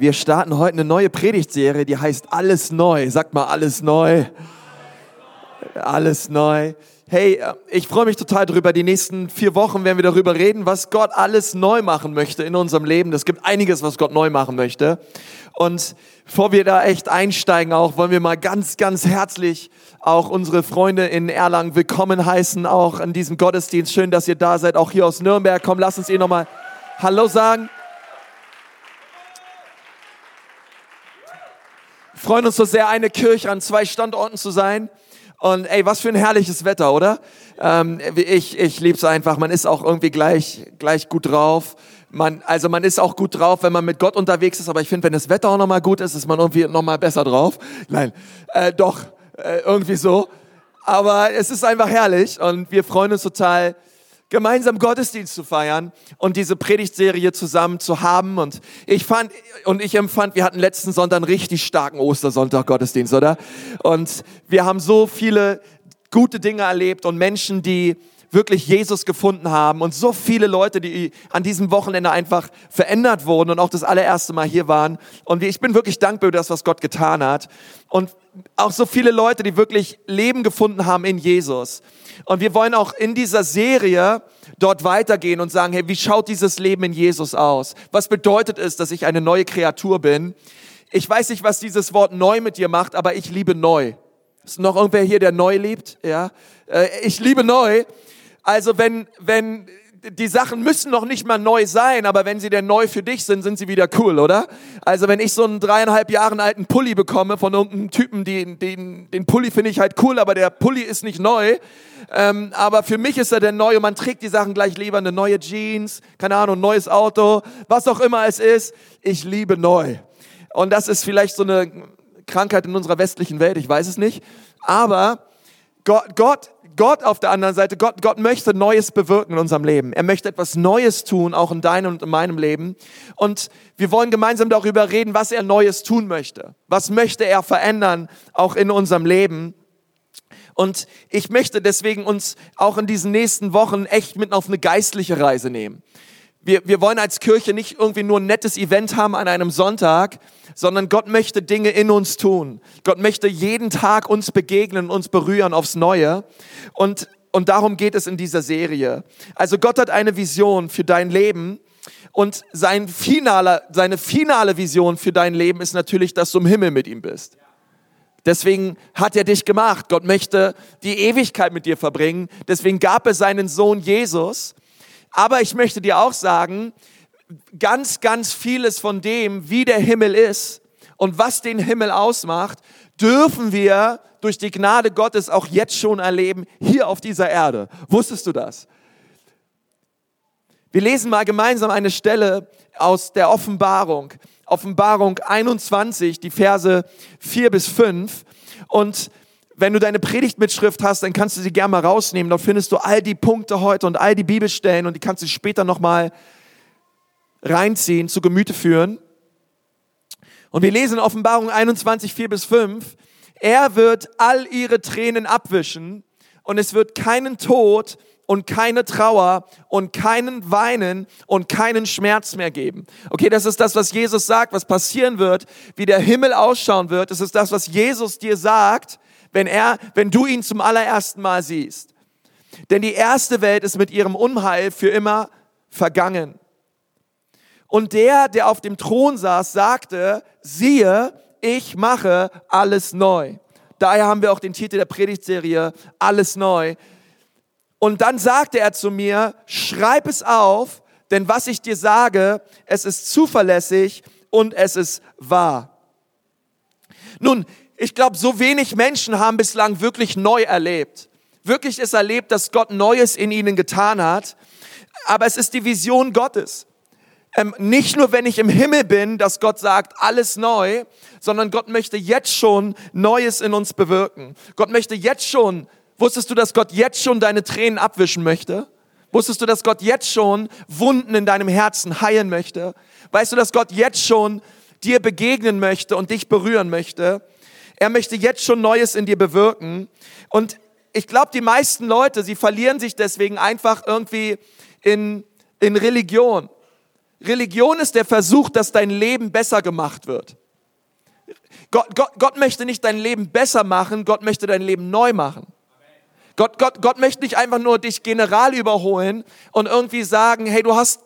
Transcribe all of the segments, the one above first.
Wir starten heute eine neue Predigtserie, die heißt Alles neu. Sagt mal alles neu. Alles neu. Hey, äh, ich freue mich total drüber. Die nächsten vier Wochen werden wir darüber reden, was Gott alles neu machen möchte in unserem Leben. Es gibt einiges, was Gott neu machen möchte. Und bevor wir da echt einsteigen, auch wollen wir mal ganz, ganz herzlich auch unsere Freunde in Erlangen willkommen heißen, auch an diesem Gottesdienst. Schön, dass ihr da seid, auch hier aus Nürnberg. Komm, lass uns ihr nochmal Hallo sagen. Freuen uns so sehr, eine Kirche an zwei Standorten zu sein. Und ey, was für ein herrliches Wetter, oder? Ähm, ich ich liebe es einfach. Man ist auch irgendwie gleich, gleich gut drauf. Man, also man ist auch gut drauf, wenn man mit Gott unterwegs ist. Aber ich finde, wenn das Wetter auch nochmal gut ist, ist man irgendwie nochmal besser drauf. Nein, äh, doch, äh, irgendwie so. Aber es ist einfach herrlich und wir freuen uns total, gemeinsam Gottesdienst zu feiern und diese Predigtserie zusammen zu haben. Und ich fand und ich empfand, wir hatten letzten Sonntag einen richtig starken Ostersonntag Gottesdienst, oder? Und wir haben so viele gute Dinge erlebt und Menschen, die wirklich Jesus gefunden haben und so viele Leute, die an diesem Wochenende einfach verändert wurden und auch das allererste Mal hier waren. Und ich bin wirklich dankbar für das, was Gott getan hat. Und auch so viele Leute, die wirklich Leben gefunden haben in Jesus. Und wir wollen auch in dieser Serie dort weitergehen und sagen, hey, wie schaut dieses Leben in Jesus aus? Was bedeutet es, dass ich eine neue Kreatur bin? Ich weiß nicht, was dieses Wort neu mit dir macht, aber ich liebe neu. Ist noch irgendwer hier, der neu liebt? Ja, äh, ich liebe neu. Also wenn, wenn die Sachen müssen noch nicht mal neu sein, aber wenn sie denn neu für dich sind, sind sie wieder cool, oder? Also wenn ich so einen dreieinhalb Jahren alten Pulli bekomme von irgendeinem Typen, den, den, den Pulli finde ich halt cool, aber der Pulli ist nicht neu. Ähm, aber für mich ist er denn neu und man trägt die Sachen gleich lieber, eine neue Jeans, keine Ahnung, neues Auto, was auch immer es ist. Ich liebe neu. Und das ist vielleicht so eine Krankheit in unserer westlichen Welt, ich weiß es nicht. Aber Gott, Gott Gott auf der anderen Seite, Gott, Gott möchte Neues bewirken in unserem Leben. Er möchte etwas Neues tun, auch in deinem und in meinem Leben. Und wir wollen gemeinsam darüber reden, was er Neues tun möchte. Was möchte er verändern, auch in unserem Leben. Und ich möchte deswegen uns auch in diesen nächsten Wochen echt mit auf eine geistliche Reise nehmen. Wir, wir wollen als Kirche nicht irgendwie nur ein nettes Event haben an einem Sonntag, sondern Gott möchte Dinge in uns tun. Gott möchte jeden Tag uns begegnen, uns berühren aufs Neue. Und, und darum geht es in dieser Serie. Also Gott hat eine Vision für dein Leben. Und sein finaler, seine finale Vision für dein Leben ist natürlich, dass du im Himmel mit ihm bist. Deswegen hat er dich gemacht. Gott möchte die Ewigkeit mit dir verbringen. Deswegen gab es seinen Sohn Jesus, aber ich möchte dir auch sagen, ganz, ganz vieles von dem, wie der Himmel ist und was den Himmel ausmacht, dürfen wir durch die Gnade Gottes auch jetzt schon erleben, hier auf dieser Erde. Wusstest du das? Wir lesen mal gemeinsam eine Stelle aus der Offenbarung. Offenbarung 21, die Verse 4 bis 5. Und wenn du deine Predigtmitschrift hast, dann kannst du sie gerne mal rausnehmen. Dort findest du all die Punkte heute und all die Bibelstellen und die kannst du später nochmal reinziehen, zu Gemüte führen. Und wir lesen Offenbarung 21, 4 bis 5. Er wird all ihre Tränen abwischen und es wird keinen Tod und keine Trauer und keinen Weinen und keinen Schmerz mehr geben. Okay, das ist das, was Jesus sagt, was passieren wird, wie der Himmel ausschauen wird. Das ist das, was Jesus dir sagt wenn er, wenn du ihn zum allerersten Mal siehst. Denn die erste Welt ist mit ihrem Unheil für immer vergangen. Und der, der auf dem Thron saß, sagte, siehe, ich mache alles neu. Daher haben wir auch den Titel der Predigtserie, alles neu. Und dann sagte er zu mir, schreib es auf, denn was ich dir sage, es ist zuverlässig und es ist wahr. Nun, ich glaube, so wenig Menschen haben bislang wirklich neu erlebt. Wirklich ist erlebt, dass Gott Neues in ihnen getan hat. Aber es ist die Vision Gottes. Ähm, nicht nur, wenn ich im Himmel bin, dass Gott sagt, alles neu, sondern Gott möchte jetzt schon Neues in uns bewirken. Gott möchte jetzt schon, wusstest du, dass Gott jetzt schon deine Tränen abwischen möchte? Wusstest du, dass Gott jetzt schon Wunden in deinem Herzen heilen möchte? Weißt du, dass Gott jetzt schon dir begegnen möchte und dich berühren möchte? Er möchte jetzt schon Neues in dir bewirken. Und ich glaube, die meisten Leute, sie verlieren sich deswegen einfach irgendwie in, in Religion. Religion ist der Versuch, dass dein Leben besser gemacht wird. Gott, Gott, Gott möchte nicht dein Leben besser machen, Gott möchte dein Leben neu machen. Gott, Gott, Gott möchte nicht einfach nur dich general überholen und irgendwie sagen, hey, du hast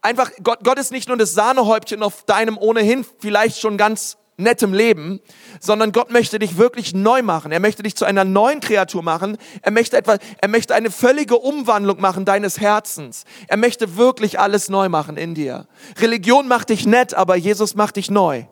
einfach, Gott, Gott ist nicht nur das Sahnehäubchen auf deinem ohnehin vielleicht schon ganz nettem Leben, sondern Gott möchte dich wirklich neu machen. Er möchte dich zu einer neuen Kreatur machen. Er möchte etwas, er möchte eine völlige Umwandlung machen deines Herzens. Er möchte wirklich alles neu machen in dir. Religion macht dich nett, aber Jesus macht dich neu.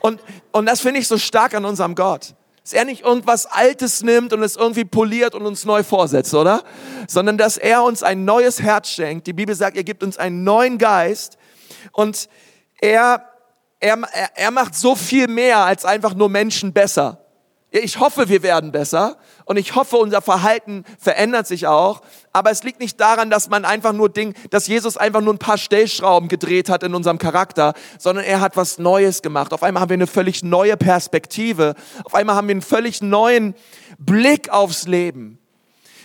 Und, und das finde ich so stark an unserem Gott. Dass er nicht irgendwas Altes nimmt und es irgendwie poliert und uns neu vorsetzt, oder? Sondern dass er uns ein neues Herz schenkt. Die Bibel sagt, er gibt uns einen neuen Geist und er, er, er macht so viel mehr als einfach nur Menschen besser. Ich hoffe, wir werden besser und ich hoffe, unser Verhalten verändert sich auch. Aber es liegt nicht daran, dass man einfach nur Ding, dass Jesus einfach nur ein paar Stellschrauben gedreht hat in unserem Charakter, sondern er hat was Neues gemacht. Auf einmal haben wir eine völlig neue Perspektive. Auf einmal haben wir einen völlig neuen Blick aufs Leben.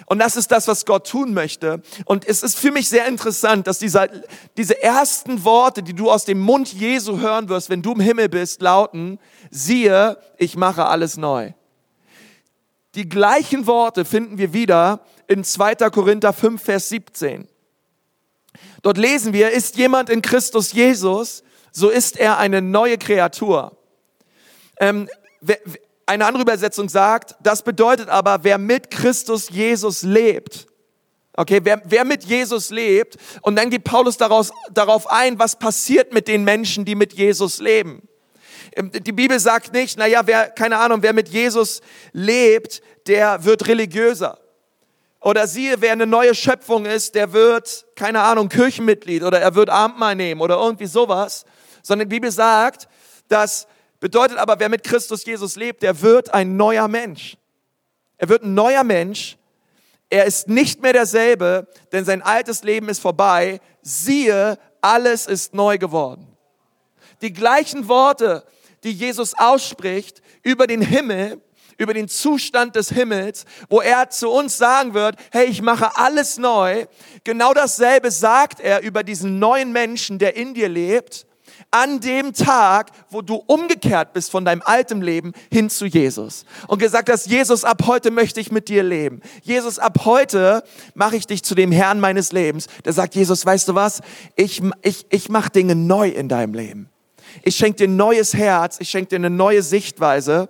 Und das ist das, was Gott tun möchte. Und es ist für mich sehr interessant, dass diese, diese ersten Worte, die du aus dem Mund Jesu hören wirst, wenn du im Himmel bist, lauten, siehe, ich mache alles neu. Die gleichen Worte finden wir wieder in 2. Korinther 5, Vers 17. Dort lesen wir, ist jemand in Christus Jesus, so ist er eine neue Kreatur. Ähm, eine andere Übersetzung sagt, das bedeutet aber, wer mit Christus Jesus lebt. Okay, wer, wer mit Jesus lebt, und dann geht Paulus daraus, darauf ein, was passiert mit den Menschen, die mit Jesus leben. Ähm, die Bibel sagt nicht, naja, wer, keine Ahnung, wer mit Jesus lebt, der wird religiöser. Oder siehe, wer eine neue Schöpfung ist, der wird, keine Ahnung, Kirchenmitglied oder er wird Abendmahl nehmen oder irgendwie sowas. Sondern die Bibel sagt, dass Bedeutet aber, wer mit Christus Jesus lebt, der wird ein neuer Mensch. Er wird ein neuer Mensch. Er ist nicht mehr derselbe, denn sein altes Leben ist vorbei. Siehe, alles ist neu geworden. Die gleichen Worte, die Jesus ausspricht über den Himmel, über den Zustand des Himmels, wo er zu uns sagen wird, hey, ich mache alles neu. Genau dasselbe sagt er über diesen neuen Menschen, der in dir lebt an dem Tag, wo du umgekehrt bist von deinem alten Leben hin zu Jesus und gesagt hast, Jesus, ab heute möchte ich mit dir leben. Jesus, ab heute mache ich dich zu dem Herrn meines Lebens. Der sagt, Jesus, weißt du was? Ich, ich, ich mache Dinge neu in deinem Leben. Ich schenke dir ein neues Herz, ich schenke dir eine neue Sichtweise.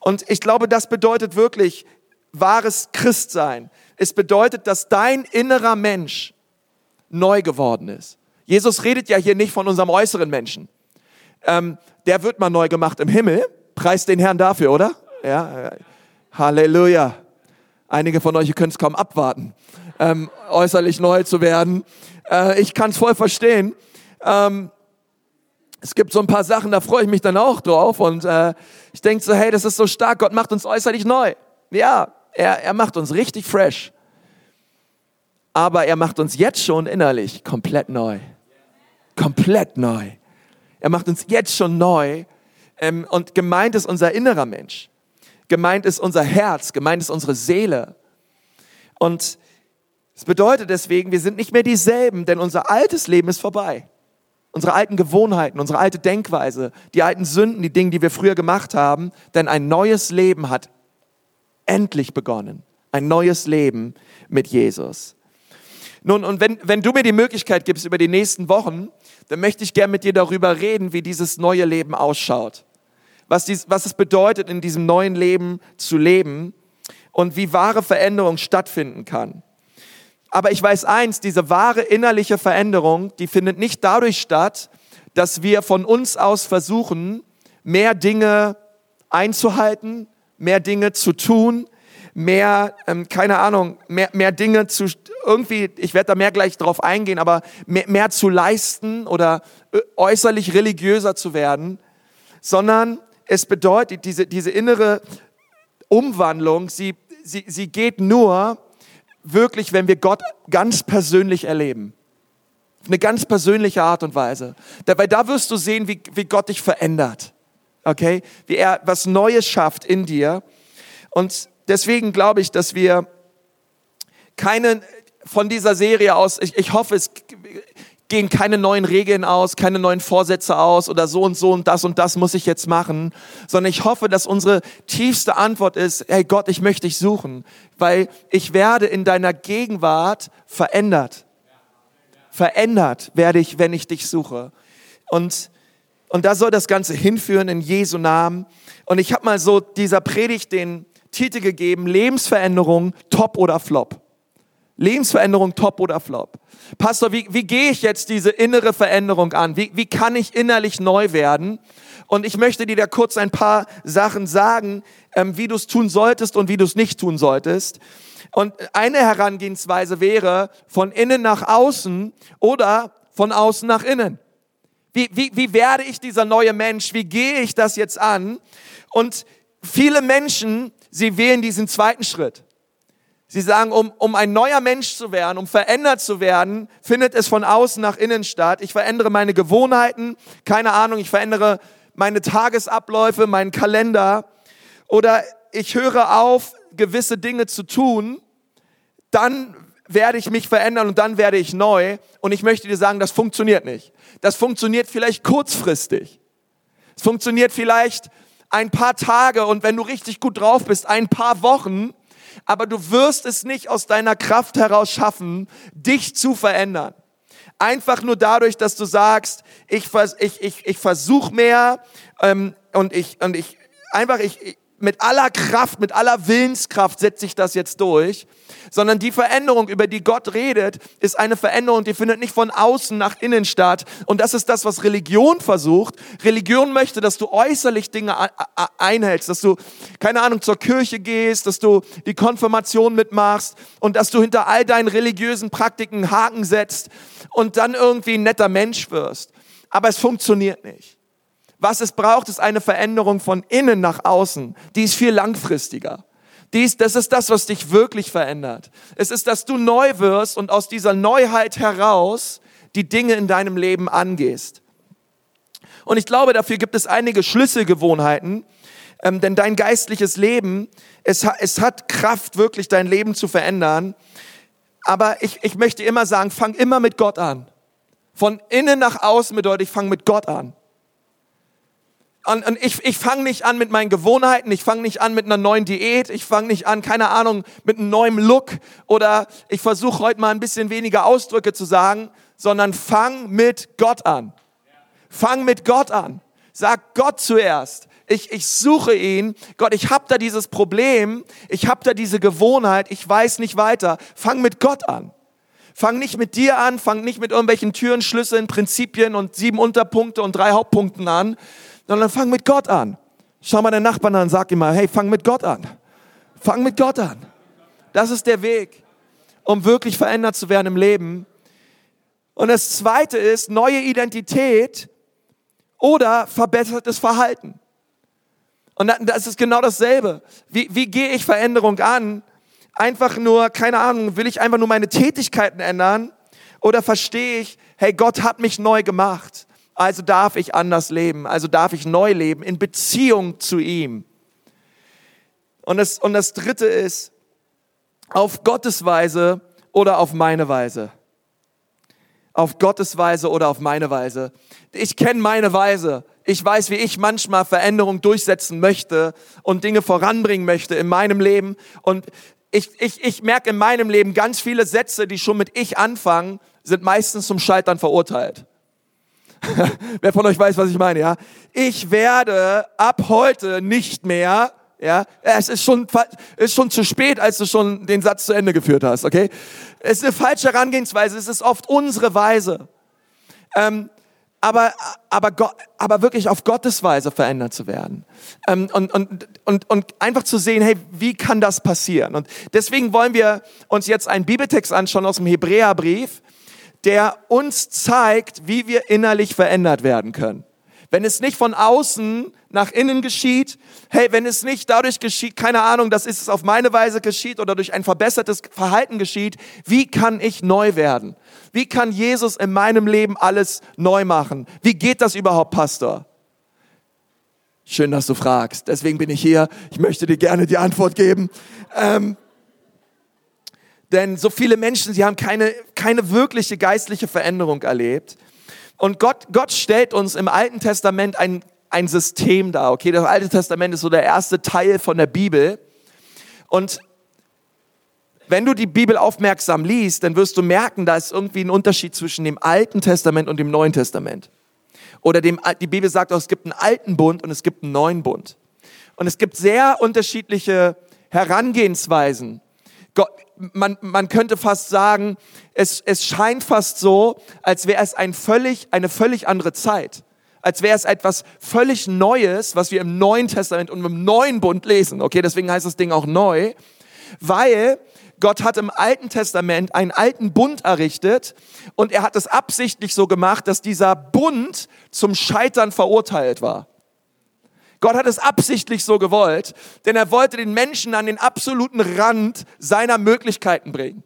Und ich glaube, das bedeutet wirklich wahres Christsein. Es bedeutet, dass dein innerer Mensch neu geworden ist. Jesus redet ja hier nicht von unserem äußeren Menschen. Ähm, der wird mal neu gemacht im Himmel. Preist den Herrn dafür, oder? Ja, Halleluja. Einige von euch können es kaum abwarten, ähm, äußerlich neu zu werden. Äh, ich kann es voll verstehen. Ähm, es gibt so ein paar Sachen, da freue ich mich dann auch drauf und äh, ich denke so, hey, das ist so stark, Gott macht uns äußerlich neu. Ja, er, er macht uns richtig fresh. Aber er macht uns jetzt schon innerlich komplett neu komplett neu. Er macht uns jetzt schon neu ähm, und gemeint ist unser innerer Mensch. Gemeint ist unser Herz, gemeint ist unsere Seele. Und es bedeutet deswegen, wir sind nicht mehr dieselben, denn unser altes Leben ist vorbei. Unsere alten Gewohnheiten, unsere alte Denkweise, die alten Sünden, die Dinge, die wir früher gemacht haben, denn ein neues Leben hat endlich begonnen. Ein neues Leben mit Jesus. Nun, und wenn, wenn du mir die Möglichkeit gibst, über die nächsten Wochen dann möchte ich gerne mit dir darüber reden, wie dieses neue Leben ausschaut. Was, dies, was es bedeutet, in diesem neuen Leben zu leben und wie wahre Veränderung stattfinden kann. Aber ich weiß eins, diese wahre innerliche Veränderung, die findet nicht dadurch statt, dass wir von uns aus versuchen, mehr Dinge einzuhalten, mehr Dinge zu tun, mehr, ähm, keine Ahnung, mehr, mehr Dinge zu, irgendwie, ich werde da mehr gleich drauf eingehen, aber mehr, mehr zu leisten oder äh, äußerlich religiöser zu werden, sondern es bedeutet, diese, diese innere Umwandlung, sie, sie, sie geht nur wirklich, wenn wir Gott ganz persönlich erleben. eine ganz persönliche Art und Weise. Dabei da wirst du sehen, wie, wie Gott dich verändert. Okay? Wie er was Neues schafft in dir. Und deswegen glaube ich, dass wir keine von dieser Serie aus, ich, ich hoffe, es gehen keine neuen Regeln aus, keine neuen Vorsätze aus oder so und so und das und das muss ich jetzt machen, sondern ich hoffe, dass unsere tiefste Antwort ist, hey Gott, ich möchte dich suchen, weil ich werde in deiner Gegenwart verändert. Verändert werde ich, wenn ich dich suche. Und, und da soll das Ganze hinführen in Jesu Namen. Und ich habe mal so dieser Predigt den Titel gegeben, Lebensveränderung, top oder flop. Lebensveränderung, top oder flop. Pastor, wie, wie gehe ich jetzt diese innere Veränderung an? Wie, wie kann ich innerlich neu werden? Und ich möchte dir da kurz ein paar Sachen sagen, ähm, wie du es tun solltest und wie du es nicht tun solltest. Und eine Herangehensweise wäre von innen nach außen oder von außen nach innen. Wie, wie, wie werde ich dieser neue Mensch? Wie gehe ich das jetzt an? Und viele Menschen, sie wählen diesen zweiten Schritt. Sie sagen, um, um ein neuer Mensch zu werden, um verändert zu werden, findet es von außen nach innen statt. Ich verändere meine Gewohnheiten, keine Ahnung, ich verändere meine Tagesabläufe, meinen Kalender oder ich höre auf, gewisse Dinge zu tun, dann werde ich mich verändern und dann werde ich neu. Und ich möchte dir sagen, das funktioniert nicht. Das funktioniert vielleicht kurzfristig. Es funktioniert vielleicht ein paar Tage und wenn du richtig gut drauf bist, ein paar Wochen aber du wirst es nicht aus deiner Kraft heraus schaffen, dich zu verändern. Einfach nur dadurch, dass du sagst, ich, ich, ich, ich versuche mehr ähm, und ich, und ich einfach, ich, mit aller Kraft, mit aller Willenskraft setze ich das jetzt durch, sondern die Veränderung, über die Gott redet, ist eine Veränderung, die findet nicht von außen nach innen statt. Und das ist das, was Religion versucht. Religion möchte, dass du äußerlich Dinge einhältst, dass du, keine Ahnung, zur Kirche gehst, dass du die Konfirmation mitmachst und dass du hinter all deinen religiösen Praktiken Haken setzt und dann irgendwie ein netter Mensch wirst. Aber es funktioniert nicht. Was es braucht, ist eine Veränderung von innen nach außen. Die ist viel langfristiger. Dies, das ist das, was dich wirklich verändert. Es ist, dass du neu wirst und aus dieser Neuheit heraus die Dinge in deinem Leben angehst. Und ich glaube, dafür gibt es einige Schlüsselgewohnheiten, ähm, denn dein geistliches Leben, es, es hat Kraft, wirklich dein Leben zu verändern. Aber ich, ich möchte immer sagen, fang immer mit Gott an. Von innen nach außen bedeutet, ich fang mit Gott an. Und, und ich, ich fange nicht an mit meinen Gewohnheiten, ich fange nicht an mit einer neuen Diät, ich fange nicht an, keine Ahnung, mit einem neuen Look oder ich versuche heute mal ein bisschen weniger Ausdrücke zu sagen, sondern fang mit Gott an. Fang mit Gott an. Sag Gott zuerst. Ich, ich suche ihn. Gott, ich habe da dieses Problem, ich habe da diese Gewohnheit, ich weiß nicht weiter. Fang mit Gott an. Fang nicht mit dir an, fang nicht mit irgendwelchen Türen, Schlüsseln, Prinzipien und sieben Unterpunkte und drei Hauptpunkten an, sondern fang mit Gott an. Schau mal den Nachbarn an, sag ihm mal, hey, fang mit Gott an. Fang mit Gott an. Das ist der Weg, um wirklich verändert zu werden im Leben. Und das zweite ist neue Identität oder verbessertes Verhalten. Und das ist genau dasselbe. Wie, wie gehe ich Veränderung an? Einfach nur, keine Ahnung, will ich einfach nur meine Tätigkeiten ändern? Oder verstehe ich, hey, Gott hat mich neu gemacht. Also darf ich anders leben, also darf ich neu leben in Beziehung zu ihm. Und das, und das dritte ist, auf Gottes Weise oder auf meine Weise. Auf Gottes Weise oder auf meine Weise. Ich kenne meine Weise. Ich weiß, wie ich manchmal Veränderung durchsetzen möchte und Dinge voranbringen möchte in meinem Leben. Und ich, ich, ich merke in meinem Leben ganz viele Sätze, die schon mit ich anfangen, sind meistens zum Scheitern verurteilt. Wer von euch weiß, was ich meine, ja? Ich werde ab heute nicht mehr, ja? Es ist schon, ist schon zu spät, als du schon den Satz zu Ende geführt hast, okay? Es ist eine falsche Herangehensweise, es ist oft unsere Weise. Ähm, aber, aber, Gott, aber wirklich auf Gottes Weise verändert zu werden. Ähm, und, und, und, und einfach zu sehen, hey, wie kann das passieren? Und deswegen wollen wir uns jetzt einen Bibeltext anschauen aus dem Hebräerbrief der uns zeigt, wie wir innerlich verändert werden können. Wenn es nicht von außen nach innen geschieht, hey, wenn es nicht dadurch geschieht, keine Ahnung, dass es auf meine Weise geschieht oder durch ein verbessertes Verhalten geschieht, wie kann ich neu werden? Wie kann Jesus in meinem Leben alles neu machen? Wie geht das überhaupt, Pastor? Schön, dass du fragst. Deswegen bin ich hier. Ich möchte dir gerne die Antwort geben. Ähm, Denn so viele Menschen, sie haben keine, keine wirkliche geistliche Veränderung erlebt. Und Gott, Gott stellt uns im Alten Testament ein, ein System dar. Okay, das Alte Testament ist so der erste Teil von der Bibel. Und wenn du die Bibel aufmerksam liest, dann wirst du merken, da ist irgendwie ein Unterschied zwischen dem Alten Testament und dem Neuen Testament. Oder dem, die Bibel sagt auch, es gibt einen alten Bund und es gibt einen neuen Bund. Und es gibt sehr unterschiedliche Herangehensweisen. Man, man könnte fast sagen, es, es scheint fast so, als wäre es ein völlig, eine völlig andere Zeit. Als wäre es etwas völlig Neues, was wir im Neuen Testament und im Neuen Bund lesen. Okay, deswegen heißt das Ding auch neu. Weil Gott hat im Alten Testament einen alten Bund errichtet und er hat es absichtlich so gemacht, dass dieser Bund zum Scheitern verurteilt war. Gott hat es absichtlich so gewollt, denn er wollte den Menschen an den absoluten Rand seiner Möglichkeiten bringen.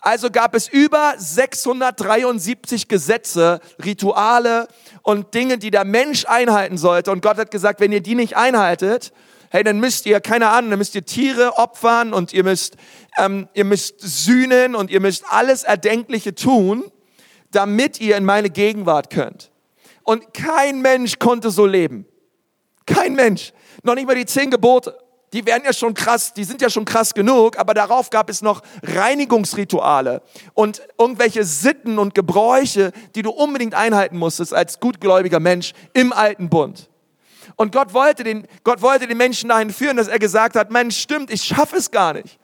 Also gab es über 673 Gesetze, Rituale und Dinge, die der Mensch einhalten sollte. Und Gott hat gesagt, wenn ihr die nicht einhaltet, hey, dann müsst ihr, keine Ahnung, dann müsst ihr Tiere opfern und ihr müsst, ähm, ihr müsst sühnen und ihr müsst alles Erdenkliche tun, damit ihr in meine Gegenwart könnt. Und kein Mensch konnte so leben. Kein Mensch. Noch nicht mal die zehn Gebote. Die wären ja schon krass, die sind ja schon krass genug, aber darauf gab es noch Reinigungsrituale und irgendwelche Sitten und Gebräuche, die du unbedingt einhalten musstest als gutgläubiger Mensch im alten Bund. Und Gott wollte den, Gott wollte den Menschen dahin führen, dass er gesagt hat, Mensch, stimmt, ich schaffe es gar nicht.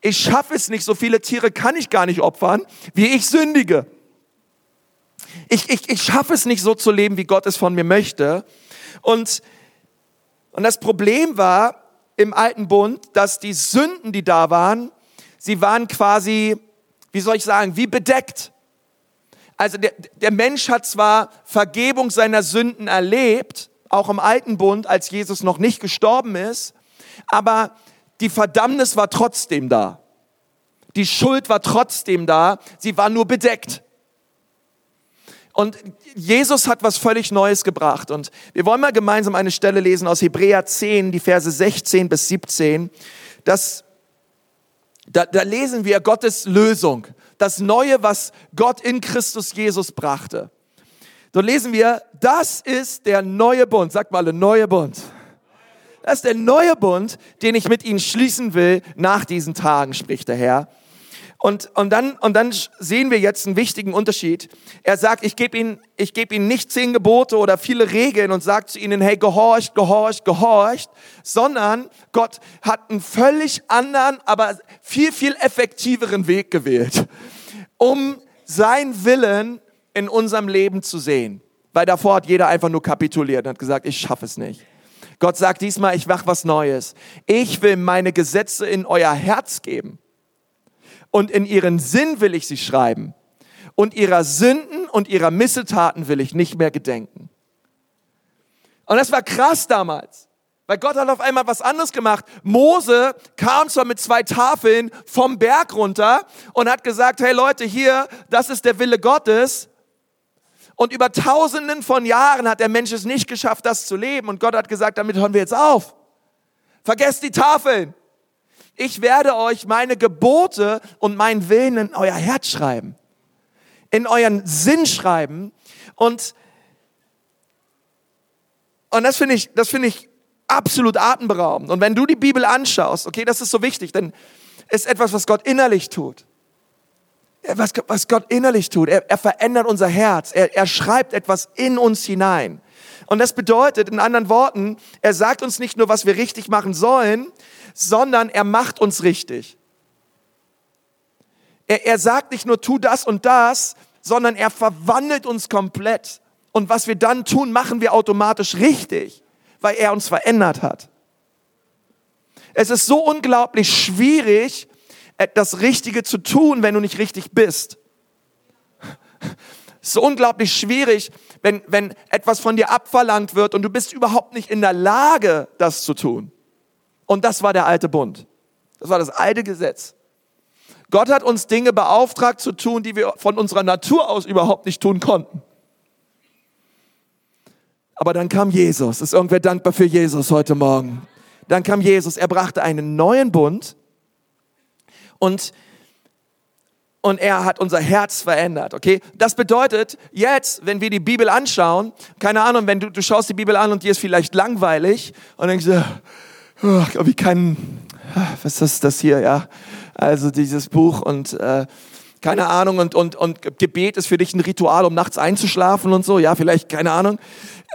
Ich schaffe es nicht, so viele Tiere kann ich gar nicht opfern, wie ich sündige. Ich, ich, ich schaffe es nicht so zu leben, wie Gott es von mir möchte. Und und das Problem war im alten Bund, dass die Sünden, die da waren, sie waren quasi, wie soll ich sagen, wie bedeckt. Also der, der Mensch hat zwar Vergebung seiner Sünden erlebt, auch im alten Bund, als Jesus noch nicht gestorben ist, aber die Verdammnis war trotzdem da. Die Schuld war trotzdem da, sie war nur bedeckt. Und Jesus hat was völlig Neues gebracht. Und wir wollen mal gemeinsam eine Stelle lesen aus Hebräer 10, die Verse 16 bis 17. Das, da, da lesen wir Gottes Lösung. Das Neue, was Gott in Christus Jesus brachte. So lesen wir, das ist der neue Bund. Sagt mal, der neue Bund. Das ist der neue Bund, den ich mit ihnen schließen will nach diesen Tagen, spricht der Herr. Und, und, dann, und dann sehen wir jetzt einen wichtigen Unterschied. Er sagt, ich gebe ihnen, ich gebe ihnen nicht zehn Gebote oder viele Regeln und sagt zu ihnen, hey, gehorcht, gehorcht, gehorcht, sondern Gott hat einen völlig anderen, aber viel, viel effektiveren Weg gewählt, um sein Willen in unserem Leben zu sehen. Weil davor hat jeder einfach nur kapituliert und hat gesagt, ich schaffe es nicht. Gott sagt diesmal, ich mach was Neues. Ich will meine Gesetze in euer Herz geben und in ihren Sinn will ich sie schreiben. Und ihrer Sünden und ihrer Missetaten will ich nicht mehr gedenken. Und das war krass damals. Weil Gott hat auf einmal was anderes gemacht. Mose kam zwar mit zwei Tafeln vom Berg runter und hat gesagt, hey Leute, hier, das ist der Wille Gottes. Und über tausenden von Jahren hat der Mensch es nicht geschafft, das zu leben. Und Gott hat gesagt, damit hören wir jetzt auf. Vergesst die Tafeln. Ich werde euch meine Gebote und meinen Willen in euer Herz schreiben, in euren Sinn schreiben. Und, und das finde ich, das finde ich absolut atemberaubend. Und wenn du die Bibel anschaust, okay, das ist so wichtig, denn ist etwas, was Gott innerlich tut. Was, was Gott innerlich tut. Er, er verändert unser Herz. Er, er schreibt etwas in uns hinein. Und das bedeutet, in anderen Worten, er sagt uns nicht nur, was wir richtig machen sollen, sondern er macht uns richtig. Er, er sagt nicht nur, tu das und das, sondern er verwandelt uns komplett. Und was wir dann tun, machen wir automatisch richtig, weil er uns verändert hat. Es ist so unglaublich schwierig, das Richtige zu tun, wenn du nicht richtig bist. Es ist so unglaublich schwierig, wenn, wenn etwas von dir abverlangt wird und du bist überhaupt nicht in der Lage, das zu tun. Und das war der alte Bund. Das war das alte Gesetz. Gott hat uns Dinge beauftragt zu tun, die wir von unserer Natur aus überhaupt nicht tun konnten. Aber dann kam Jesus. Ist irgendwer dankbar für Jesus heute Morgen? Dann kam Jesus. Er brachte einen neuen Bund. Und und er hat unser Herz verändert, okay? Das bedeutet, jetzt, wenn wir die Bibel anschauen, keine Ahnung, wenn du, du schaust die Bibel an und dir ist vielleicht langweilig und denkst, oh, wie kann, was ist das hier, ja? Also dieses Buch und äh, keine Ahnung und, und, und Gebet ist für dich ein Ritual, um nachts einzuschlafen und so, ja, vielleicht, keine Ahnung.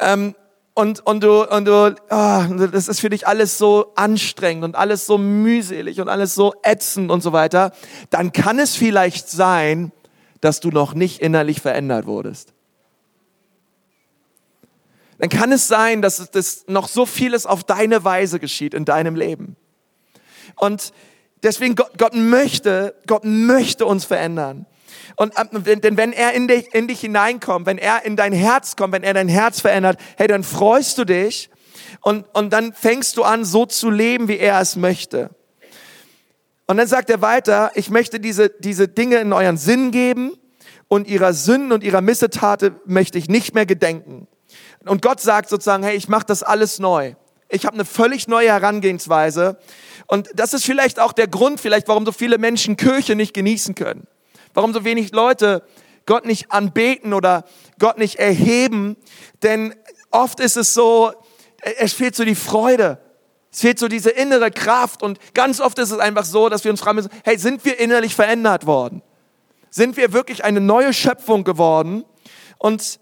Ähm, und, und du, und du, oh, das ist für dich alles so anstrengend und alles so mühselig und alles so ätzend und so weiter, dann kann es vielleicht sein, dass du noch nicht innerlich verändert wurdest. Dann kann es sein, dass das noch so vieles auf deine Weise geschieht in deinem Leben. Und deswegen Gott, Gott möchte, Gott möchte uns verändern. Und denn wenn er in dich, in dich hineinkommt, wenn er in dein Herz kommt, wenn er dein Herz verändert, hey, dann freust du dich und, und dann fängst du an, so zu leben, wie er es möchte. Und dann sagt er weiter, ich möchte diese, diese Dinge in euren Sinn geben und ihrer Sünden und ihrer Missetate möchte ich nicht mehr gedenken. Und Gott sagt sozusagen, hey, ich mache das alles neu. Ich habe eine völlig neue Herangehensweise. Und das ist vielleicht auch der Grund, vielleicht, warum so viele Menschen Kirche nicht genießen können. Warum so wenig Leute Gott nicht anbeten oder Gott nicht erheben? Denn oft ist es so, es fehlt so die Freude. Es fehlt so diese innere Kraft und ganz oft ist es einfach so, dass wir uns fragen müssen, hey, sind wir innerlich verändert worden? Sind wir wirklich eine neue Schöpfung geworden? Und,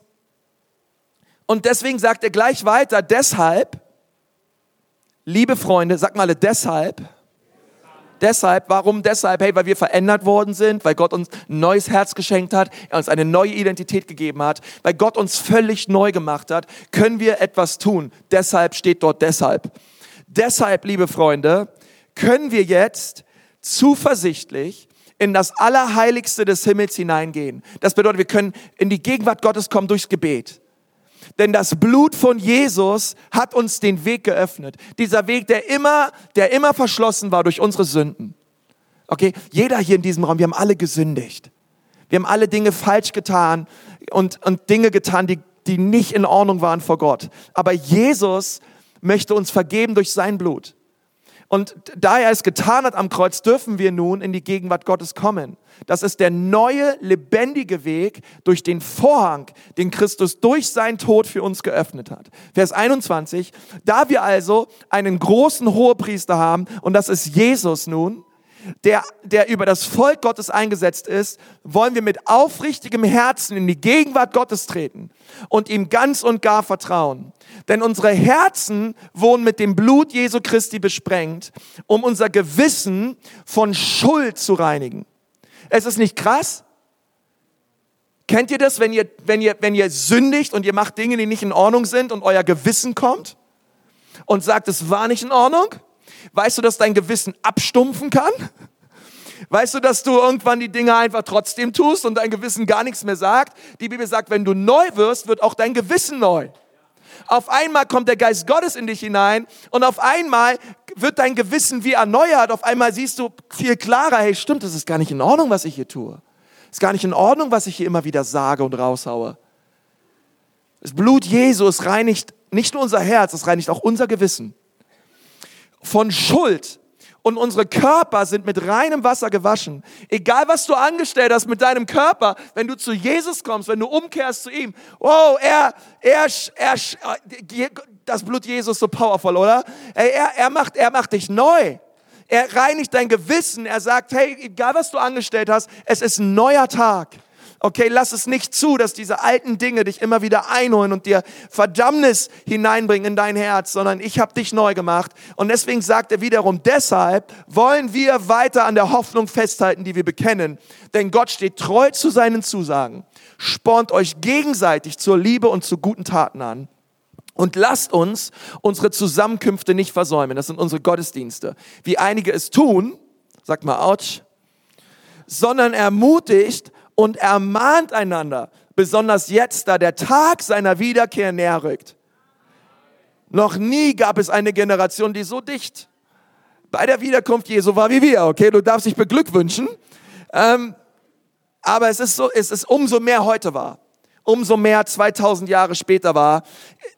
und deswegen sagt er gleich weiter, deshalb, liebe Freunde, sag mal deshalb, Deshalb, warum deshalb? Hey, weil wir verändert worden sind, weil Gott uns ein neues Herz geschenkt hat, er uns eine neue Identität gegeben hat, weil Gott uns völlig neu gemacht hat, können wir etwas tun. Deshalb steht dort deshalb. Deshalb, liebe Freunde, können wir jetzt zuversichtlich in das Allerheiligste des Himmels hineingehen. Das bedeutet, wir können in die Gegenwart Gottes kommen durchs Gebet. Denn das Blut von Jesus hat uns den Weg geöffnet. Dieser Weg, der immer, der immer verschlossen war durch unsere Sünden. Okay, jeder hier in diesem Raum, wir haben alle gesündigt. Wir haben alle Dinge falsch getan und, und Dinge getan, die, die nicht in Ordnung waren vor Gott. Aber Jesus möchte uns vergeben durch sein Blut. Und da er es getan hat am Kreuz, dürfen wir nun in die Gegenwart Gottes kommen. Das ist der neue, lebendige Weg durch den Vorhang, den Christus durch seinen Tod für uns geöffnet hat. Vers 21. Da wir also einen großen Hohepriester haben, und das ist Jesus nun, der, der über das Volk Gottes eingesetzt ist, wollen wir mit aufrichtigem Herzen in die Gegenwart Gottes treten und ihm ganz und gar vertrauen. Denn unsere Herzen wurden mit dem Blut Jesu Christi besprengt, um unser Gewissen von Schuld zu reinigen. Es ist nicht krass? Kennt ihr das, wenn ihr, wenn ihr, wenn ihr sündigt und ihr macht Dinge, die nicht in Ordnung sind und euer Gewissen kommt und sagt, es war nicht in Ordnung? Weißt du, dass dein Gewissen abstumpfen kann? Weißt du, dass du irgendwann die Dinge einfach trotzdem tust und dein Gewissen gar nichts mehr sagt? Die Bibel sagt, wenn du neu wirst, wird auch dein Gewissen neu. Auf einmal kommt der Geist Gottes in dich hinein und auf einmal wird dein Gewissen wie erneuert. Auf einmal siehst du viel klarer, hey, stimmt, das ist gar nicht in Ordnung, was ich hier tue. Es ist gar nicht in Ordnung, was ich hier immer wieder sage und raushaue. Das Blut Jesus reinigt nicht nur unser Herz, es reinigt auch unser Gewissen von Schuld und unsere Körper sind mit reinem Wasser gewaschen. Egal was du angestellt hast mit deinem Körper, wenn du zu Jesus kommst, wenn du umkehrst zu ihm, oh, er, er, er, das Blut Jesus so powerful, oder? Er, er macht, er macht dich neu. Er reinigt dein Gewissen. Er sagt, hey, egal was du angestellt hast, es ist ein neuer Tag. Okay, lass es nicht zu, dass diese alten Dinge dich immer wieder einholen und dir Verdammnis hineinbringen in dein Herz, sondern ich habe dich neu gemacht. Und deswegen sagt er wiederum, deshalb wollen wir weiter an der Hoffnung festhalten, die wir bekennen. Denn Gott steht treu zu seinen Zusagen, spornt euch gegenseitig zur Liebe und zu guten Taten an. Und lasst uns unsere Zusammenkünfte nicht versäumen. Das sind unsere Gottesdienste. Wie einige es tun, sagt mal, ouch, sondern ermutigt und ermahnt einander, besonders jetzt, da der Tag seiner Wiederkehr näher rückt. Noch nie gab es eine Generation, die so dicht bei der Wiederkunft Jesu war wie wir. Okay, du darfst dich beglückwünschen. Ähm, aber es ist so, es ist umso mehr heute war, umso mehr 2000 Jahre später war.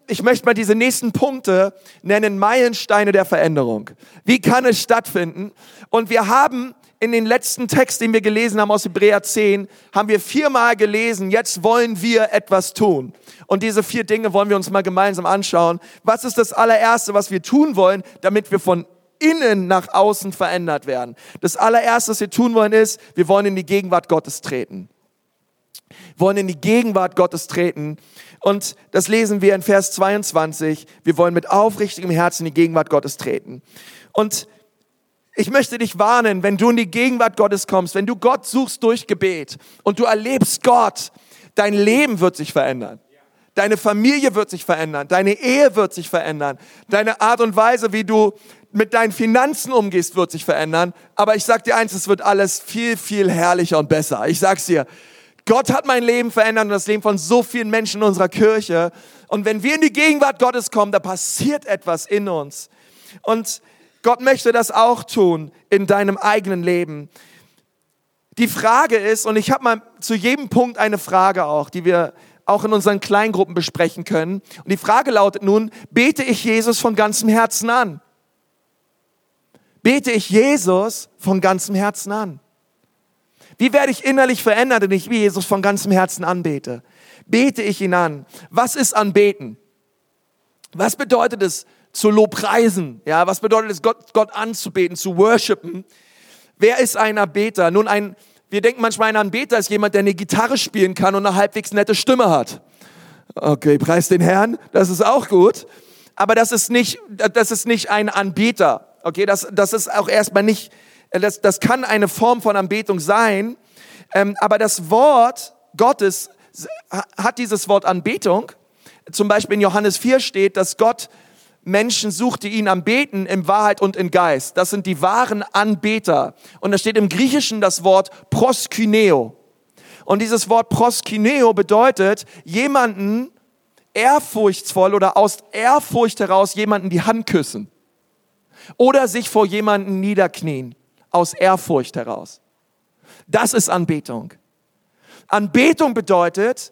Ich möchte mal diese nächsten Punkte nennen, Meilensteine der Veränderung. Wie kann es stattfinden? Und wir haben in den letzten Text, den wir gelesen haben aus Hebräer 10, haben wir viermal gelesen, jetzt wollen wir etwas tun. Und diese vier Dinge wollen wir uns mal gemeinsam anschauen. Was ist das allererste, was wir tun wollen, damit wir von innen nach außen verändert werden? Das allererste, was wir tun wollen, ist, wir wollen in die Gegenwart Gottes treten. Wir wollen in die Gegenwart Gottes treten. Und das lesen wir in Vers 22. Wir wollen mit aufrichtigem Herzen in die Gegenwart Gottes treten. Und ich möchte dich warnen, wenn du in die Gegenwart Gottes kommst, wenn du Gott suchst durch Gebet und du erlebst Gott, dein Leben wird sich verändern. Deine Familie wird sich verändern, deine Ehe wird sich verändern, deine Art und Weise, wie du mit deinen Finanzen umgehst, wird sich verändern. Aber ich sag dir eins, es wird alles viel, viel herrlicher und besser. Ich sag's dir. Gott hat mein Leben verändert und das Leben von so vielen Menschen in unserer Kirche. Und wenn wir in die Gegenwart Gottes kommen, da passiert etwas in uns. Und Gott möchte das auch tun in deinem eigenen Leben. Die Frage ist, und ich habe mal zu jedem Punkt eine Frage auch, die wir auch in unseren Kleingruppen besprechen können. Und die Frage lautet nun, bete ich Jesus von ganzem Herzen an? Bete ich Jesus von ganzem Herzen an? Wie werde ich innerlich verändert, wenn ich Jesus von ganzem Herzen anbete? Bete ich ihn an? Was ist anbeten? Was bedeutet es, zu lobpreisen. Ja, was bedeutet es, Gott, Gott anzubeten, zu worshipen? Wer ist ein Anbeter? Nun, ein, wir denken manchmal, ein Anbeter ist jemand, der eine Gitarre spielen kann und eine halbwegs nette Stimme hat. Okay, preis den Herrn, das ist auch gut. Aber das ist nicht, das ist nicht ein Anbeter. Okay, das, das ist auch erstmal nicht, das, das kann eine Form von Anbetung sein. Ähm, aber das Wort Gottes hat dieses Wort Anbetung. Zum Beispiel in Johannes 4 steht, dass Gott Menschen sucht, die ihn anbeten in Wahrheit und in Geist. Das sind die wahren Anbeter. Und da steht im Griechischen das Wort proskyneo. Und dieses Wort proskyneo bedeutet, jemanden ehrfurchtsvoll oder aus Ehrfurcht heraus jemanden die Hand küssen. Oder sich vor jemanden niederknien. Aus Ehrfurcht heraus. Das ist Anbetung. Anbetung bedeutet,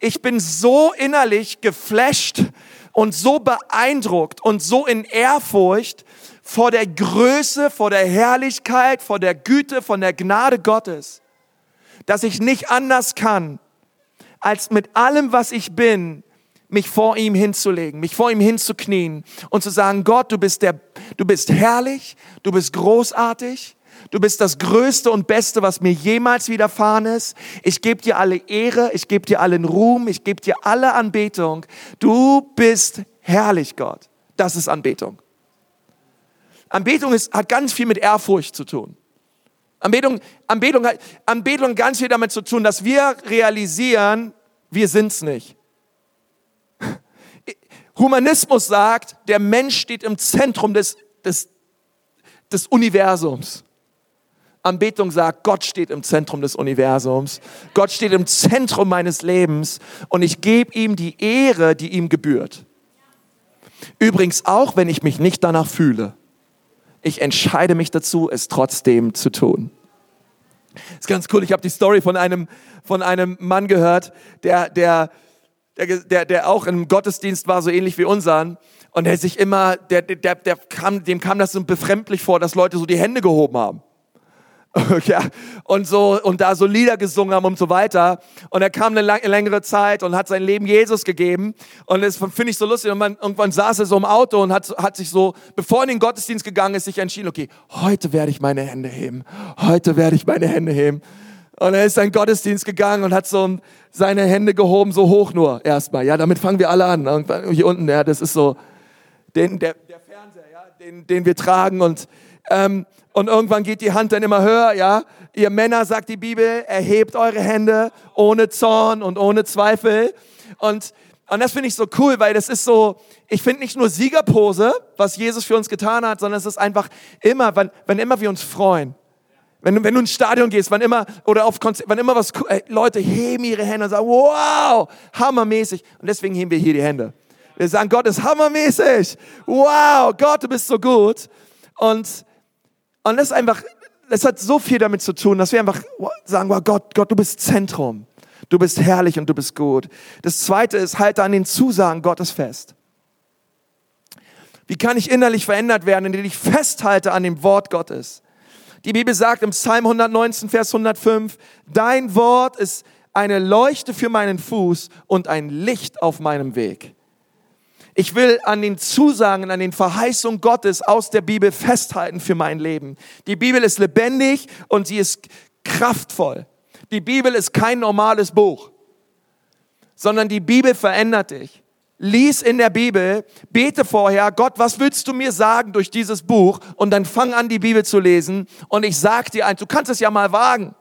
ich bin so innerlich geflasht und so beeindruckt und so in Ehrfurcht vor der Größe, vor der Herrlichkeit, vor der Güte, von der Gnade Gottes, dass ich nicht anders kann, als mit allem, was ich bin, mich vor ihm hinzulegen, mich vor ihm hinzuknien und zu sagen, Gott, du bist der, du bist herrlich, du bist großartig, Du bist das Größte und Beste, was mir jemals widerfahren ist. Ich gebe dir alle Ehre, ich gebe dir allen Ruhm, ich gebe dir alle Anbetung. Du bist herrlich, Gott. Das ist Anbetung. Anbetung ist, hat ganz viel mit Ehrfurcht zu tun. Anbetung, Anbetung, Anbetung hat ganz viel damit zu tun, dass wir realisieren, wir sind's nicht. Humanismus sagt, der Mensch steht im Zentrum des, des, des Universums. Anbetung sagt, Gott steht im Zentrum des Universums. Gott steht im Zentrum meines Lebens und ich gebe ihm die Ehre, die ihm gebührt. Übrigens auch, wenn ich mich nicht danach fühle. Ich entscheide mich dazu, es trotzdem zu tun. Ist ganz cool. Ich habe die Story von einem, von einem Mann gehört, der, der, der, der, der auch im Gottesdienst war, so ähnlich wie unseren. Und der sich immer, der, der, der kam, dem kam das so befremdlich vor, dass Leute so die Hände gehoben haben. ja, und so und da so Lieder gesungen haben und so weiter. Und er kam eine lang, längere Zeit und hat sein Leben Jesus gegeben. Und das finde ich so lustig. Und man, irgendwann saß er so im Auto und hat, hat sich so, bevor er in den Gottesdienst gegangen ist, sich entschieden, okay, heute werde ich meine Hände heben. Heute werde ich meine Hände heben. Und er ist in den Gottesdienst gegangen und hat so seine Hände gehoben, so hoch nur erstmal. Ja, damit fangen wir alle an. Irgendwann hier unten, ja, das ist so den, der, der Fernseher, ja, den, den wir tragen und ähm, und irgendwann geht die Hand dann immer höher, ja. Ihr Männer, sagt die Bibel, erhebt eure Hände ohne Zorn und ohne Zweifel. Und, und das finde ich so cool, weil das ist so, ich finde nicht nur Siegerpose, was Jesus für uns getan hat, sondern es ist einfach immer, wenn, wenn immer wir uns freuen. Wenn, wenn du ins Stadion gehst, wann immer, oder auf Konzert, wann immer was, ey, Leute heben ihre Hände und sagen, wow, hammermäßig. Und deswegen heben wir hier die Hände. Wir sagen, Gott ist hammermäßig. Wow, Gott, du bist so gut. Und und das ist einfach, das hat so viel damit zu tun, dass wir einfach sagen, wow, Gott, Gott, du bist Zentrum. Du bist herrlich und du bist gut. Das zweite ist, halte an den Zusagen Gottes fest. Wie kann ich innerlich verändert werden, indem ich festhalte an dem Wort Gottes? Die Bibel sagt im Psalm 119, Vers 105, dein Wort ist eine Leuchte für meinen Fuß und ein Licht auf meinem Weg. Ich will an den Zusagen, an den Verheißungen Gottes aus der Bibel festhalten für mein Leben. Die Bibel ist lebendig und sie ist kraftvoll. Die Bibel ist kein normales Buch, sondern die Bibel verändert dich. Lies in der Bibel, bete vorher, Gott, was willst du mir sagen durch dieses Buch? Und dann fang an, die Bibel zu lesen. Und ich sag dir eins, du kannst es ja mal wagen.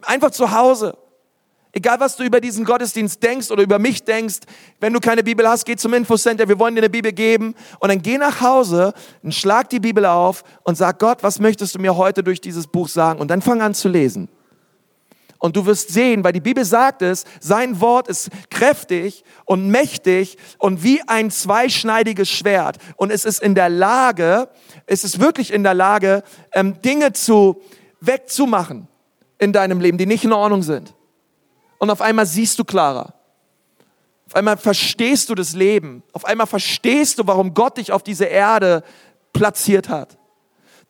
Einfach zu Hause. Egal, was du über diesen Gottesdienst denkst oder über mich denkst, wenn du keine Bibel hast, geh zum Infocenter, wir wollen dir eine Bibel geben. Und dann geh nach Hause und schlag die Bibel auf und sag, Gott, was möchtest du mir heute durch dieses Buch sagen? Und dann fang an zu lesen. Und du wirst sehen, weil die Bibel sagt es, sein Wort ist kräftig und mächtig und wie ein zweischneidiges Schwert. Und es ist in der Lage, es ist wirklich in der Lage, ähm, Dinge zu wegzumachen in deinem Leben, die nicht in Ordnung sind. Und auf einmal siehst du klarer. Auf einmal verstehst du das Leben. Auf einmal verstehst du, warum Gott dich auf diese Erde platziert hat.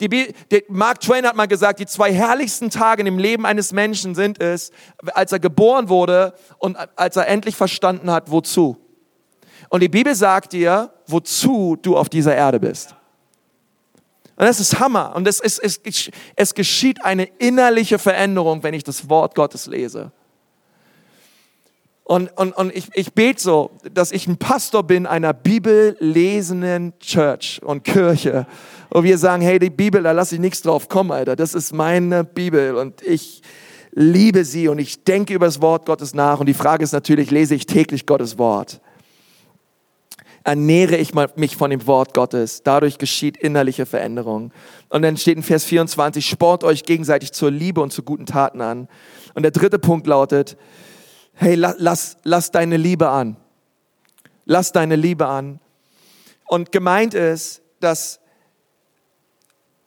Die, Mark Twain hat mal gesagt, die zwei herrlichsten Tage im Leben eines Menschen sind es, als er geboren wurde und als er endlich verstanden hat, wozu. Und die Bibel sagt dir, wozu du auf dieser Erde bist. Und das ist Hammer. Und es, es, es, es geschieht eine innerliche Veränderung, wenn ich das Wort Gottes lese. Und, und, und ich, ich bete so, dass ich ein Pastor bin einer bibellesenden Church und Kirche. Und wir sagen, hey, die Bibel, da lasse ich nichts drauf kommen, Alter. Das ist meine Bibel und ich liebe sie und ich denke über das Wort Gottes nach. Und die Frage ist natürlich, lese ich täglich Gottes Wort? Ernähre ich mich von dem Wort Gottes? Dadurch geschieht innerliche Veränderung. Und dann steht in Vers 24, sport euch gegenseitig zur Liebe und zu guten Taten an. Und der dritte Punkt lautet, hey, lass, lass deine Liebe an. Lass deine Liebe an. Und gemeint ist, dass,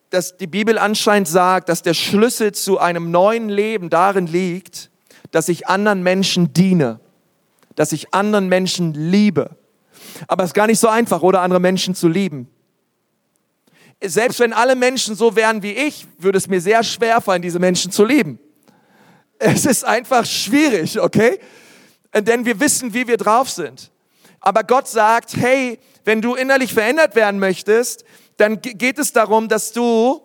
dass die Bibel anscheinend sagt, dass der Schlüssel zu einem neuen Leben darin liegt, dass ich anderen Menschen diene, dass ich anderen Menschen liebe. Aber es ist gar nicht so einfach, oder andere Menschen zu lieben. Selbst wenn alle Menschen so wären wie ich, würde es mir sehr schwer fallen, diese Menschen zu lieben. Es ist einfach schwierig, okay? Denn wir wissen, wie wir drauf sind. Aber Gott sagt, hey, wenn du innerlich verändert werden möchtest, dann geht es darum, dass du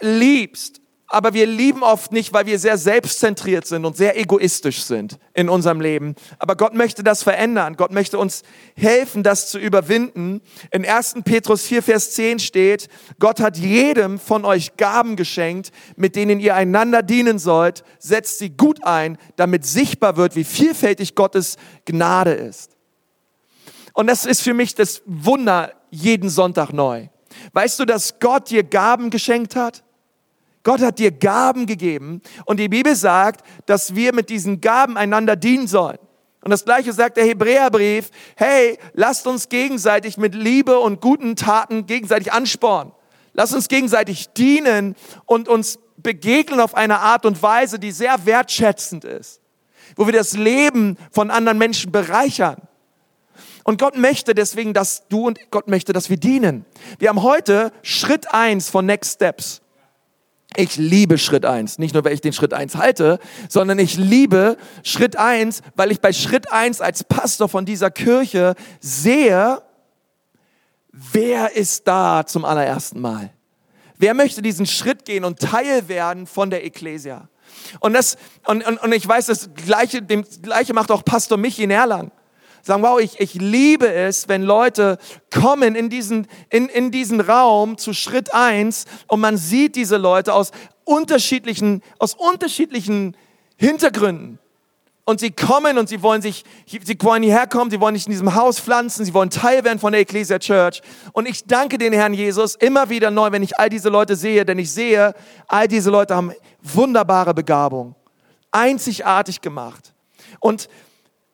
liebst aber wir lieben oft nicht, weil wir sehr selbstzentriert sind und sehr egoistisch sind in unserem Leben. Aber Gott möchte das verändern. Gott möchte uns helfen, das zu überwinden. In 1. Petrus 4, Vers 10 steht, Gott hat jedem von euch Gaben geschenkt, mit denen ihr einander dienen sollt. Setzt sie gut ein, damit sichtbar wird, wie vielfältig Gottes Gnade ist. Und das ist für mich das Wunder jeden Sonntag neu. Weißt du, dass Gott dir Gaben geschenkt hat? Gott hat dir Gaben gegeben und die Bibel sagt, dass wir mit diesen Gaben einander dienen sollen. Und das gleiche sagt der Hebräerbrief, hey, lasst uns gegenseitig mit Liebe und guten Taten gegenseitig anspornen. Lasst uns gegenseitig dienen und uns begegnen auf eine Art und Weise, die sehr wertschätzend ist, wo wir das Leben von anderen Menschen bereichern. Und Gott möchte deswegen, dass du und Gott möchte, dass wir dienen. Wir haben heute Schritt eins von Next Steps. Ich liebe Schritt eins, Nicht nur, weil ich den Schritt eins halte, sondern ich liebe Schritt eins, weil ich bei Schritt eins als Pastor von dieser Kirche sehe, wer ist da zum allerersten Mal? Wer möchte diesen Schritt gehen und Teil werden von der Ekklesia? Und das, und, und, und ich weiß, das Gleiche, dem Gleiche macht auch Pastor Michi in Erlangen sagen, wow, ich, ich liebe es, wenn Leute kommen in diesen, in, in diesen Raum zu Schritt eins und man sieht diese Leute aus unterschiedlichen, aus unterschiedlichen Hintergründen. Und sie kommen und sie wollen sich, sie wollen hierher kommen, sie wollen sich in diesem Haus pflanzen, sie wollen Teil werden von der Ecclesia Church. Und ich danke den Herrn Jesus immer wieder neu, wenn ich all diese Leute sehe, denn ich sehe, all diese Leute haben wunderbare Begabung, einzigartig gemacht. Und,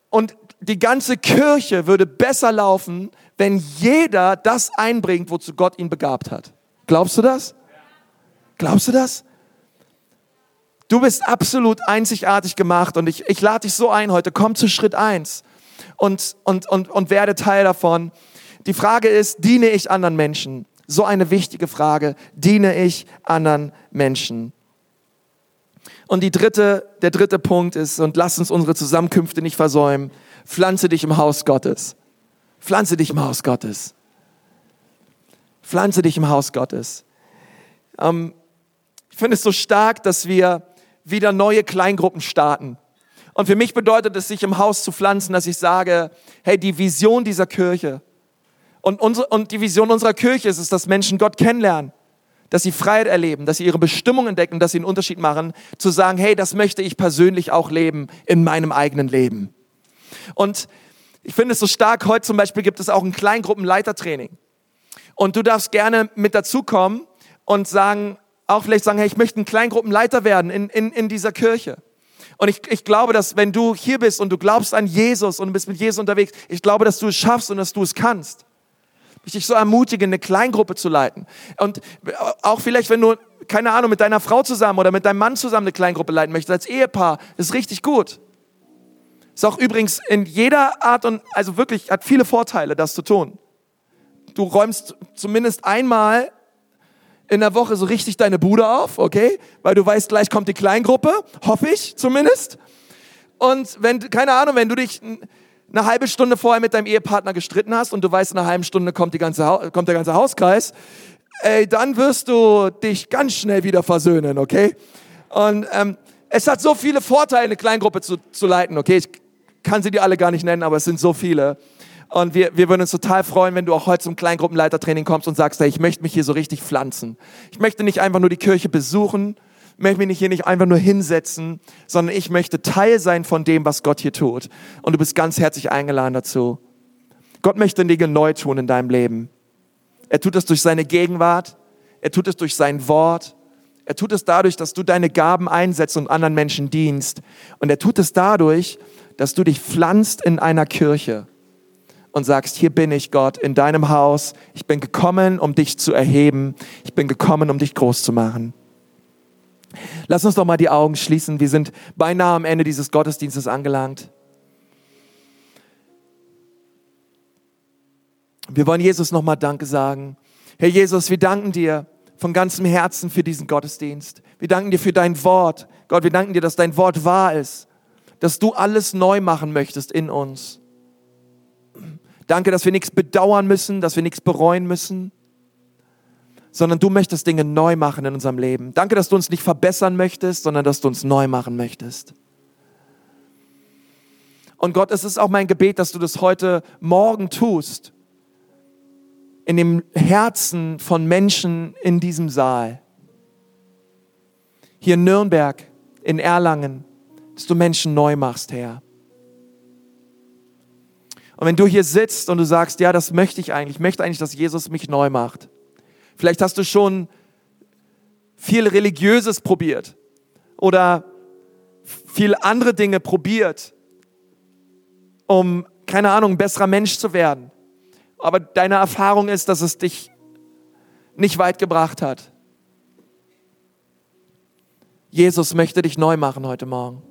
und die ganze Kirche würde besser laufen, wenn jeder das einbringt, wozu Gott ihn begabt hat. Glaubst du das? Glaubst du das? Du bist absolut einzigartig gemacht und ich, ich lade dich so ein heute, komm zu Schritt eins und, und, und, und werde Teil davon. Die Frage ist, diene ich anderen Menschen? So eine wichtige Frage. Diene ich anderen Menschen? Und die dritte, der dritte Punkt ist, und lass uns unsere Zusammenkünfte nicht versäumen, pflanze dich im Haus Gottes. Pflanze dich im Haus Gottes. Pflanze dich im Haus Gottes. Ähm, ich finde es so stark, dass wir wieder neue Kleingruppen starten. Und für mich bedeutet es, sich im Haus zu pflanzen, dass ich sage, hey, die Vision dieser Kirche und, unsere, und die Vision unserer Kirche ist es, dass Menschen Gott kennenlernen, dass sie Freiheit erleben, dass sie ihre Bestimmung entdecken, dass sie einen Unterschied machen, zu sagen, hey, das möchte ich persönlich auch leben in meinem eigenen Leben. Und ich finde es so stark, heute zum Beispiel gibt es auch ein Kleingruppenleitertraining. Und du darfst gerne mit dazukommen und sagen, auch vielleicht sagen, hey, ich möchte ein Kleingruppenleiter werden in, in, in dieser Kirche. Und ich, ich glaube, dass wenn du hier bist und du glaubst an Jesus und bist mit Jesus unterwegs, ich glaube, dass du es schaffst und dass du es kannst. Ich dich so ermutigen, eine Kleingruppe zu leiten. Und auch vielleicht, wenn du, keine Ahnung, mit deiner Frau zusammen oder mit deinem Mann zusammen eine Kleingruppe leiten möchtest, als Ehepaar, ist richtig gut. Ist auch übrigens in jeder Art und, also wirklich, hat viele Vorteile, das zu tun. Du räumst zumindest einmal in der Woche so richtig deine Bude auf, okay? Weil du weißt, gleich kommt die Kleingruppe, hoffe ich zumindest. Und wenn, keine Ahnung, wenn du dich eine halbe Stunde vorher mit deinem Ehepartner gestritten hast und du weißt, in einer halben Stunde kommt, die ganze, kommt der ganze Hauskreis, ey, dann wirst du dich ganz schnell wieder versöhnen, okay? Und ähm, es hat so viele Vorteile, eine Kleingruppe zu, zu leiten, okay? Ich kann sie dir alle gar nicht nennen, aber es sind so viele. Und wir, wir würden uns total freuen, wenn du auch heute zum Kleingruppenleitertraining kommst und sagst, hey, ich möchte mich hier so richtig pflanzen. Ich möchte nicht einfach nur die Kirche besuchen, möchte mich hier nicht einfach nur hinsetzen, sondern ich möchte Teil sein von dem, was Gott hier tut. Und du bist ganz herzlich eingeladen dazu. Gott möchte Dinge neu tun in deinem Leben. Er tut es durch seine Gegenwart. Er tut es durch sein Wort. Er tut es dadurch, dass du deine Gaben einsetzt und anderen Menschen dienst. Und er tut es dadurch, dass du dich pflanzt in einer Kirche und sagst, hier bin ich Gott in deinem Haus. Ich bin gekommen, um dich zu erheben. Ich bin gekommen, um dich groß zu machen. Lass uns doch mal die Augen schließen. Wir sind beinahe am Ende dieses Gottesdienstes angelangt. Wir wollen Jesus nochmal Danke sagen. Herr Jesus, wir danken dir von ganzem Herzen für diesen Gottesdienst. Wir danken dir für dein Wort. Gott, wir danken dir, dass dein Wort wahr ist, dass du alles neu machen möchtest in uns. Danke, dass wir nichts bedauern müssen, dass wir nichts bereuen müssen, sondern du möchtest Dinge neu machen in unserem Leben. Danke, dass du uns nicht verbessern möchtest, sondern dass du uns neu machen möchtest. Und Gott, es ist auch mein Gebet, dass du das heute Morgen tust, in dem Herzen von Menschen in diesem Saal. Hier in Nürnberg, in Erlangen, dass du Menschen neu machst, Herr. Und wenn du hier sitzt und du sagst, ja, das möchte ich eigentlich, ich möchte eigentlich, dass Jesus mich neu macht. Vielleicht hast du schon viel Religiöses probiert oder viel andere Dinge probiert, um, keine Ahnung, ein besserer Mensch zu werden. Aber deine Erfahrung ist, dass es dich nicht weit gebracht hat. Jesus möchte dich neu machen heute Morgen.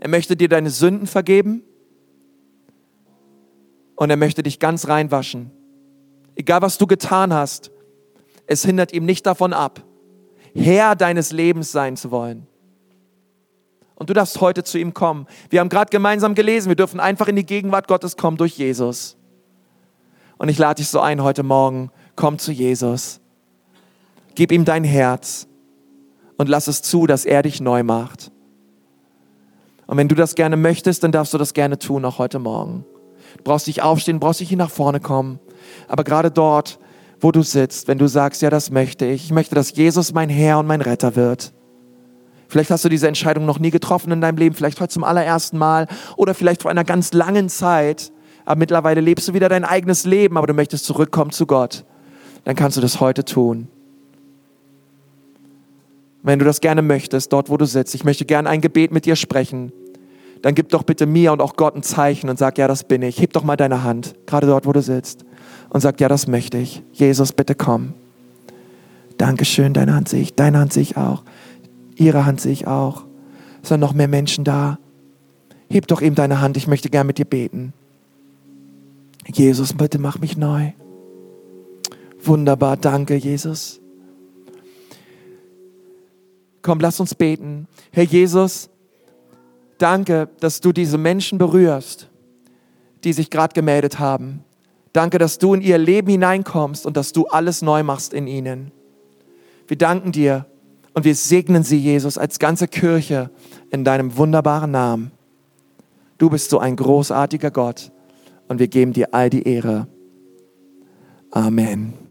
Er möchte dir deine Sünden vergeben und er möchte dich ganz reinwaschen. Egal was du getan hast, es hindert ihm nicht davon ab, Herr deines Lebens sein zu wollen. Und du darfst heute zu ihm kommen. Wir haben gerade gemeinsam gelesen, wir dürfen einfach in die Gegenwart Gottes kommen durch Jesus. Und ich lade dich so ein heute Morgen, komm zu Jesus. Gib ihm dein Herz und lass es zu, dass er dich neu macht. Und wenn du das gerne möchtest, dann darfst du das gerne tun, auch heute Morgen. Du brauchst nicht aufstehen, brauchst nicht hier nach vorne kommen. Aber gerade dort, wo du sitzt, wenn du sagst, ja, das möchte ich, ich möchte, dass Jesus mein Herr und mein Retter wird. Vielleicht hast du diese Entscheidung noch nie getroffen in deinem Leben, vielleicht heute zum allerersten Mal oder vielleicht vor einer ganz langen Zeit. Aber mittlerweile lebst du wieder dein eigenes Leben, aber du möchtest zurückkommen zu Gott. Dann kannst du das heute tun. Wenn du das gerne möchtest, dort wo du sitzt, ich möchte gerne ein Gebet mit dir sprechen dann gib doch bitte mir und auch Gott ein Zeichen und sag, ja, das bin ich. Heb doch mal deine Hand, gerade dort, wo du sitzt, und sag, ja, das möchte ich. Jesus, bitte komm. Dankeschön, deine Hand sehe ich, deine Hand sehe ich auch, ihre Hand sehe ich auch. Es sind noch mehr Menschen da. Heb doch eben deine Hand, ich möchte gern mit dir beten. Jesus, bitte mach mich neu. Wunderbar, danke, Jesus. Komm, lass uns beten. Herr Jesus, danke, dass du diese Menschen berührst, die sich gerade gemeldet haben. Danke, dass du in ihr Leben hineinkommst und dass du alles neu machst in ihnen. Wir danken dir und wir segnen sie, Jesus, als ganze Kirche in deinem wunderbaren Namen. Du bist so ein großartiger Gott und wir geben dir all die Ehre. Amen.